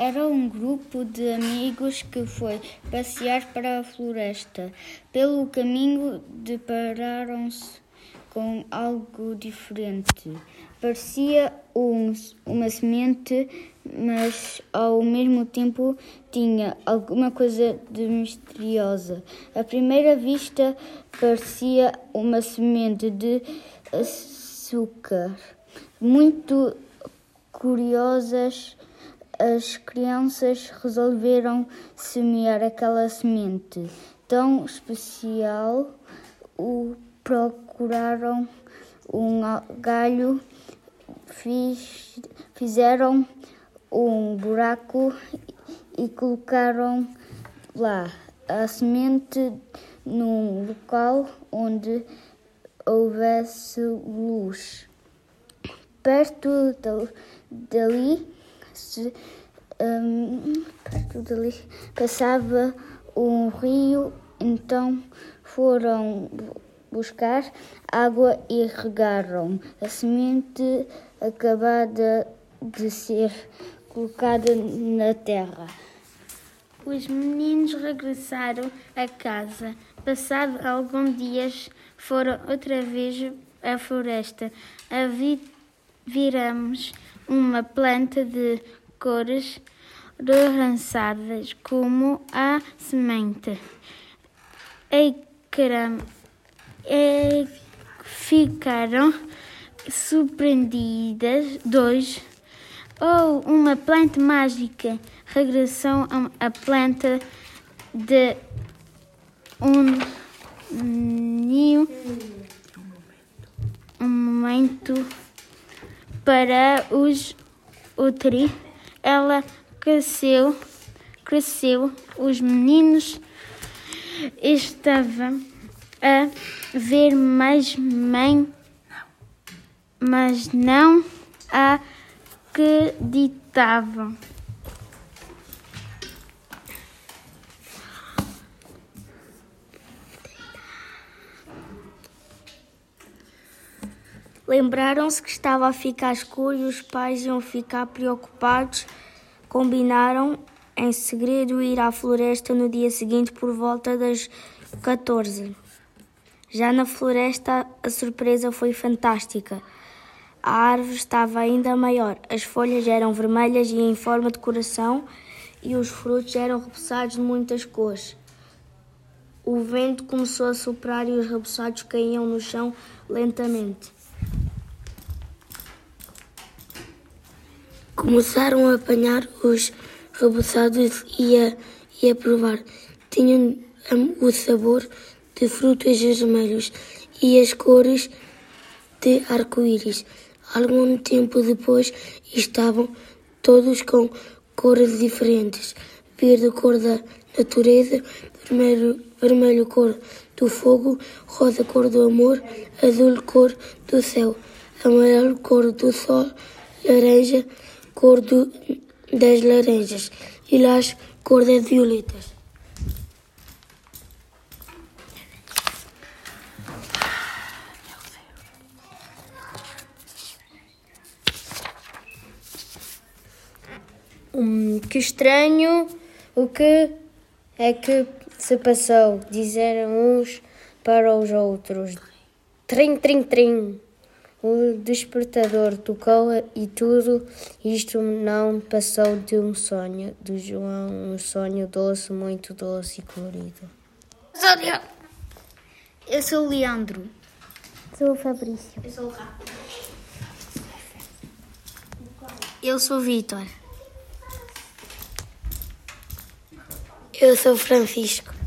Era um grupo de amigos que foi passear para a floresta. Pelo caminho depararam-se com algo diferente. Parecia um, uma semente, mas ao mesmo tempo tinha alguma coisa de misteriosa. À primeira vista, parecia uma semente de açúcar. Muito curiosas, as crianças resolveram semear aquela semente tão especial. O procuraram um galho, fiz, fizeram um buraco e colocaram lá a semente num local onde houvesse luz. Perto dali, se, um, perto dali passava um rio, então foram buscar água e regaram a semente acabada de ser colocada na terra. Os meninos regressaram a casa. Passado alguns dias, foram outra vez à floresta. Vi viramos uma planta de cores relançadas como a semente. E ficaram surpreendidas. Dois. Oh, uma planta mágica! Regressou a planta de um ninho. Um momento para os outros. Ela cresceu, cresceu. Os meninos estavam a ver mais mãe, mas não acreditavam. Lembraram-se que estava a ficar escuro e os pais iam ficar preocupados. Combinaram em segredo ir à floresta no dia seguinte por volta das 14. Já na floresta, a surpresa foi fantástica. A árvore estava ainda maior, as folhas eram vermelhas e em forma de coração, e os frutos eram repousados de muitas cores. O vento começou a soprar e os repousados caíam no chão lentamente. Começaram a apanhar os reboçados e a, e a provar. Tinham o sabor de frutos vermelhos e as cores de arco-íris. Algum tempo depois estavam todos com cores diferentes: verde, cor da natureza, vermelho, vermelho cor do fogo, rosa, cor do amor, azul, cor do céu, amarelo, cor do sol, laranja, cor do, das laranjas e lilás, cor das violetas. Hum, que estranho, o que é que se passou? Disseram uns para os outros. Trim, trim, trim. O despertador tocou e tudo isto não passou de um sonho do João, um sonho doce, muito doce e colorido. Eu sou o Leandro. Sou o Fabrício. Eu sou o Rafa. Eu sou o Vitor. Eu sou o Francisco.